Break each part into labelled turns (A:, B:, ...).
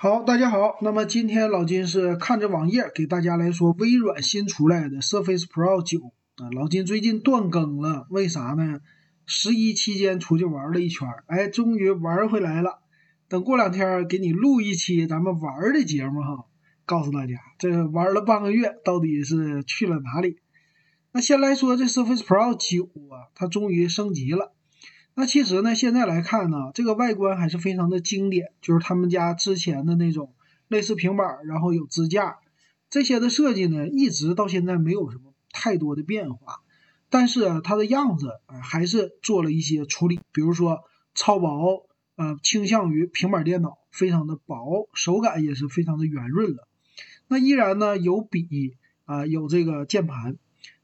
A: 好，大家好。那么今天老金是看着网页给大家来说微软新出来的 Surface Pro 九啊。老金最近断更了，为啥呢？十一期间出去玩了一圈，哎，终于玩回来了。等过两天给你录一期咱们玩的节目哈，告诉大家这玩了半个月到底是去了哪里。那先来说这 Surface Pro 九啊，它终于升级了。那其实呢，现在来看呢，这个外观还是非常的经典，就是他们家之前的那种类似平板，然后有支架这些的设计呢，一直到现在没有什么太多的变化。但是它的样子啊，还是做了一些处理，比如说超薄，呃，倾向于平板电脑，非常的薄，手感也是非常的圆润了。那依然呢有笔啊，有这个键盘。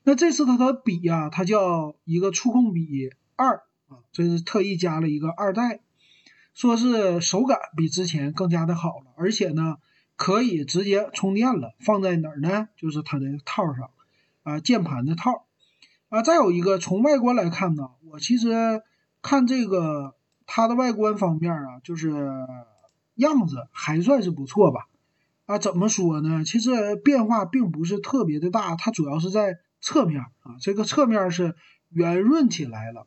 A: 那这次它的笔啊，它叫一个触控笔二。啊这是特意加了一个二代，说是手感比之前更加的好了，而且呢可以直接充电了，放在哪儿呢？就是它的套上，啊，键盘的套，啊，再有一个从外观来看呢，我其实看这个它的外观方面啊，就是样子还算是不错吧，啊，怎么说呢？其实变化并不是特别的大，它主要是在侧面啊，这个侧面是圆润起来了。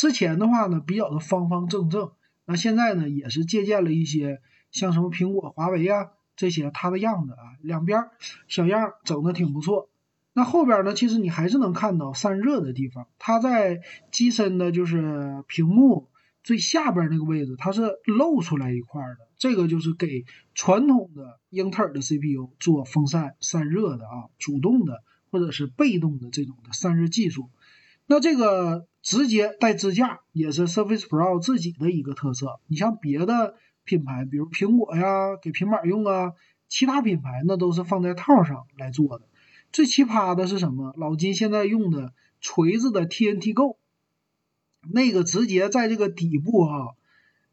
A: 之前的话呢，比较的方方正正，那现在呢，也是借鉴了一些像什么苹果、华为啊这些它的样子啊，两边小样整的挺不错。那后边呢，其实你还是能看到散热的地方，它在机身的就是屏幕最下边那个位置，它是露出来一块的，这个就是给传统的英特尔的 CPU 做风扇散热的啊，主动的或者是被动的这种的散热技术。那这个直接带支架也是 Surface Pro 自己的一个特色。你像别的品牌，比如苹果呀，给平板用啊，其他品牌那都是放在套上来做的。最奇葩的是什么？老金现在用的锤子的 TNT Go，那个直接在这个底部哈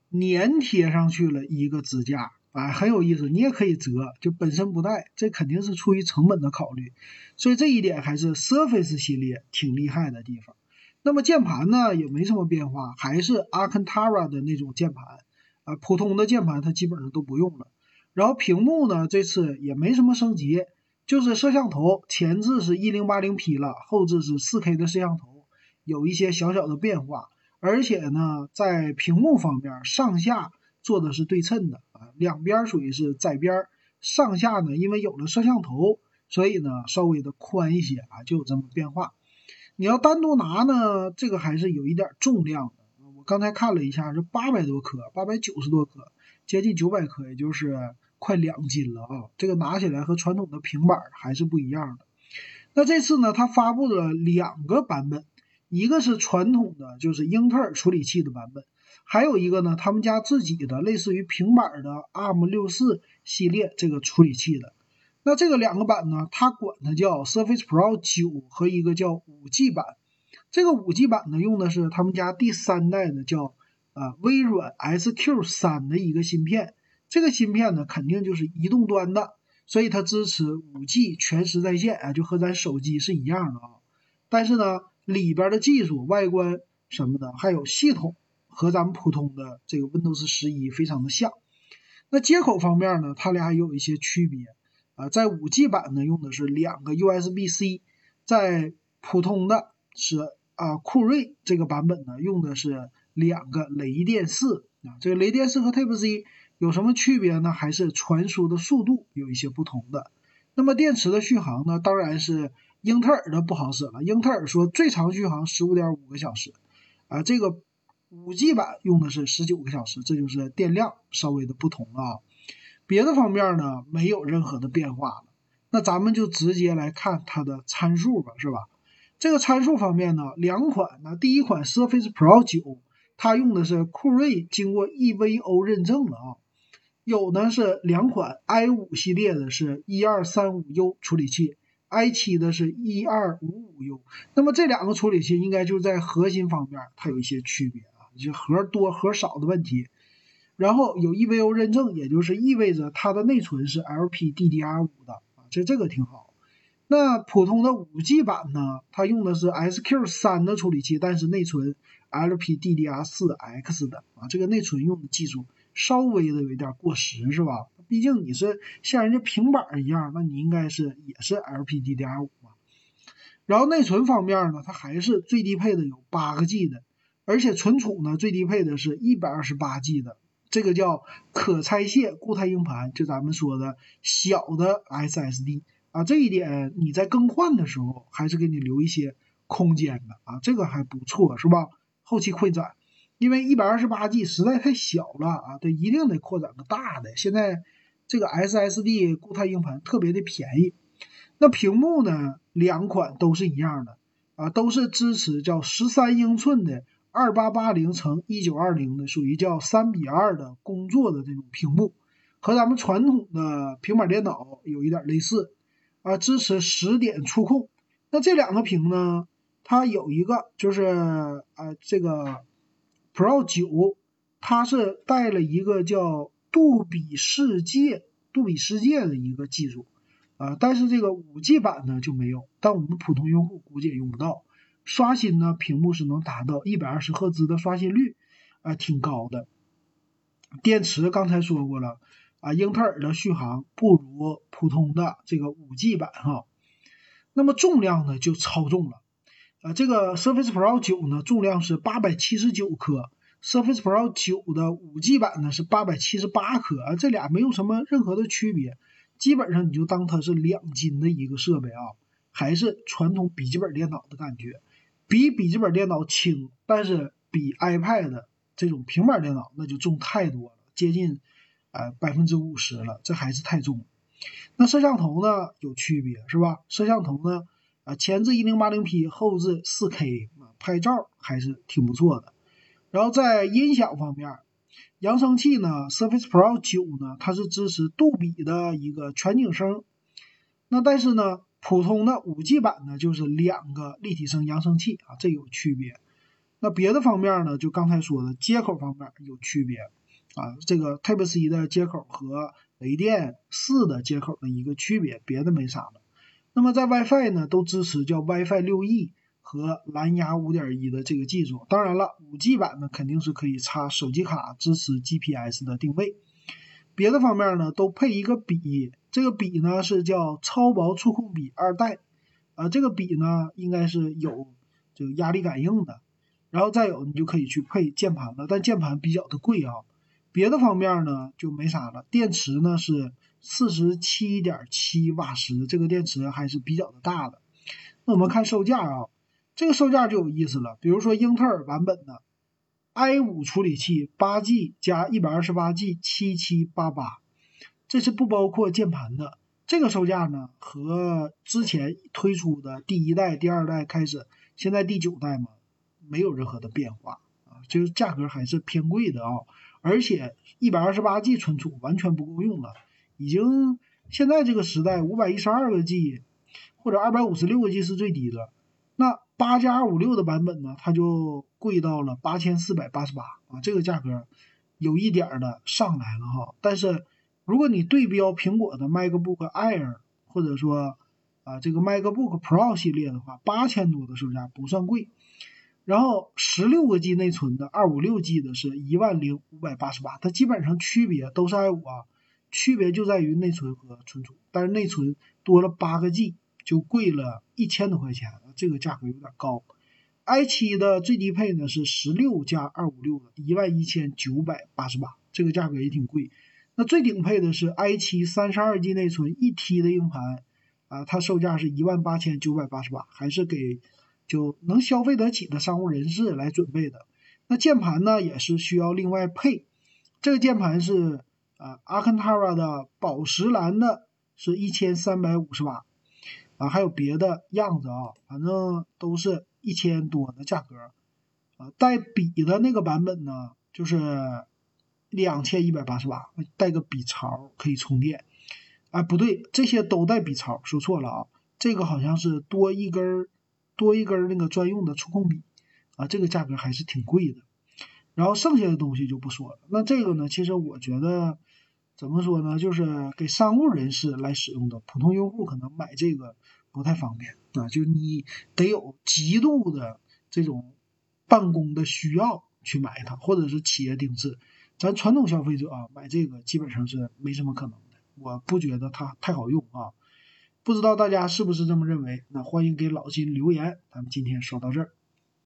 A: 粘贴上去了一个支架。啊，很有意思，你也可以折，就本身不带，这肯定是出于成本的考虑，所以这一点还是 Surface 系列挺厉害的地方。那么键盘呢，也没什么变化，还是 Arcantara 的那种键盘，啊，普通的键盘它基本上都不用了。然后屏幕呢，这次也没什么升级，就是摄像头，前置是一零八零 P 了，后置是四 K 的摄像头，有一些小小的变化，而且呢，在屏幕方面，上下。做的是对称的啊，两边属于是窄边，上下呢，因为有了摄像头，所以呢稍微的宽一些啊，就有这么变化。你要单独拿呢，这个还是有一点重量的。我刚才看了一下，是八百多克，八百九十多克，接近九百克，也就是快两斤了啊。这个拿起来和传统的平板还是不一样的。那这次呢，它发布了两个版本，一个是传统的，就是英特尔处理器的版本。还有一个呢，他们家自己的类似于平板的 ARM 六四系列这个处理器的，那这个两个版呢，它管它叫 Surface Pro 九和一个叫五 G 版。这个五 G 版呢，用的是他们家第三代的叫啊微软 SQ 三的一个芯片。这个芯片呢，肯定就是移动端的，所以它支持五 G 全时在线啊，就和咱手机是一样的啊。但是呢，里边的技术、外观什么的，还有系统。和咱们普通的这个 Windows 十一非常的像，那接口方面呢，它俩有一些区别啊，在五 G 版呢用的是两个 USB-C，在普通的是啊酷睿这个版本呢用的是两个雷电四啊，这个雷电四和 Type C 有什么区别呢？还是传输的速度有一些不同的。那么电池的续航呢，当然是英特尔的不好使了，英特尔说最长续航十五点五个小时啊，这个。五 G 版用的是十九个小时，这就是电量稍微的不同了啊。别的方面呢，没有任何的变化了。那咱们就直接来看它的参数吧，是吧？这个参数方面呢，两款呢，第一款 Surface Pro 九，它用的是酷睿经过 EVO 认证的啊。有呢是两款 i 五系列的是一二三五 U 处理器，i 七的是一二五五 U。那么这两个处理器应该就在核心方面它有一些区别。就核多核少的问题，然后有 EVO 认证，也就是意味着它的内存是 LPDDR5 的啊，这这个挺好。那普通的 5G 版呢，它用的是 SQ3 的处理器，但是内存 LPDDR4X 的啊，这个内存用的技术稍微的有一点过时，是吧？毕竟你是像人家平板一样，那你应该是也是 LPDDR5 嘛。然后内存方面呢，它还是最低配的有八个 G 的，而且存储呢最低配的是一百二十八 G 的，这个叫可拆卸固态硬盘，就咱们说的小的 SSD 啊。这一点你在更换的时候还是给你留一些空间的啊，这个还不错，是吧？后期扩展，因为一百二十八 G 实在太小了啊，它一定得扩展个大的。现在这个 SSD 固态硬盘特别的便宜。那屏幕呢？两款都是一样的啊，都是支持叫十三英寸的二八八零乘一九二零的，属于叫三比二的工作的这种屏幕，和咱们传统的平板电脑有一点类似啊，支持十点触控。那这两个屏呢，它有一个就是啊，这个 Pro 九，它是带了一个叫杜比世界、杜比世界的一个技术。啊，但是这个五 G 版呢就没有，但我们普通用户估计也用不到。刷新呢，屏幕是能达到一百二十赫兹的刷新率，啊，挺高的。电池刚才说过了，啊，英特尔的续航不如普通的这个五 G 版哈。那么重量呢就超重了，啊，这个 Surface Pro 九呢重量是八百七十九克，Surface Pro 九的五 G 版呢是八百七十八克，啊，这俩没有什么任何的区别。基本上你就当它是两斤的一个设备啊，还是传统笔记本电脑的感觉，比笔记本电脑轻，但是比 iPad 这种平板电脑那就重太多了，接近呃百分之五十了，这还是太重。那摄像头呢有区别是吧？摄像头呢啊前置一零八零 P，后置四 K 啊，拍照还是挺不错的。然后在音响方面。扬声器呢，Surface Pro 九呢，它是支持杜比的一个全景声。那但是呢，普通的五 G 版呢，就是两个立体声扬声器啊，这有区别。那别的方面呢，就刚才说的接口方面有区别啊，这个 Type C 的接口和雷电四的接口的一个区别，别的没啥了。那么在 WiFi 呢，都支持叫 WiFi 六 E。和蓝牙五点一的这个技术，当然了，五 G 版呢肯定是可以插手机卡，支持 GPS 的定位。别的方面呢都配一个笔，这个笔呢是叫超薄触控笔二代，啊，这个笔呢应该是有这个压力感应的。然后再有你就可以去配键盘了，但键盘比较的贵啊。别的方面呢就没啥了。电池呢是四十七点七瓦时，这个电池还是比较的大的。那我们看售价啊。这个售价就有意思了，比如说英特尔版本的 i 五处理器，八 G 加一百二十八 G，七七八八，这是不包括键盘的。这个售价呢，和之前推出的第一代、第二代开始，现在第九代嘛，没有任何的变化啊，就是价格还是偏贵的啊。而且一百二十八 G 存储完全不够用了，已经现在这个时代，五百一十二个 G 或者二百五十六个 G 是最低的。那八加二五六的版本呢，它就贵到了八千四百八十八啊，这个价格有一点的上来了哈。但是如果你对标苹果的 MacBook Air 或者说啊这个 MacBook Pro 系列的话，八千多的售价不算贵。然后十六个 G 内存的二五六 G 的是一万零五百八十八，它基本上区别都是 i 五啊，区别就在于内存和存储，但是内存多了八个 G。就贵了一千多块钱，这个价格有点高。i 七的最低配呢是十六加二五六的，一万一千九百八十八，这个价格也挺贵。那最顶配的是 i 七三十二 G 内存一 T 的硬盘，啊，它售价是一万八千九百八十八，还是给就能消费得起的商务人士来准备的。那键盘呢也是需要另外配，这个键盘是啊阿肯塔拉的宝石蓝的，是一千三百五十八。啊，还有别的样子啊，反正都是一千多的价格，啊，带笔的那个版本呢，就是两千一百八十八，带个笔槽可以充电。啊，不对，这些都带笔槽，说错了啊，这个好像是多一根儿，多一根儿那个专用的触控笔，啊，这个价格还是挺贵的。然后剩下的东西就不说了。那这个呢，其实我觉得。怎么说呢？就是给商务人士来使用的，普通用户可能买这个不太方便啊。就你得有极度的这种办公的需要去买它，或者是企业定制。咱传统消费者啊，买这个基本上是没什么可能的。我不觉得它太好用啊，不知道大家是不是这么认为？那欢迎给老金留言。咱们今天说到这儿。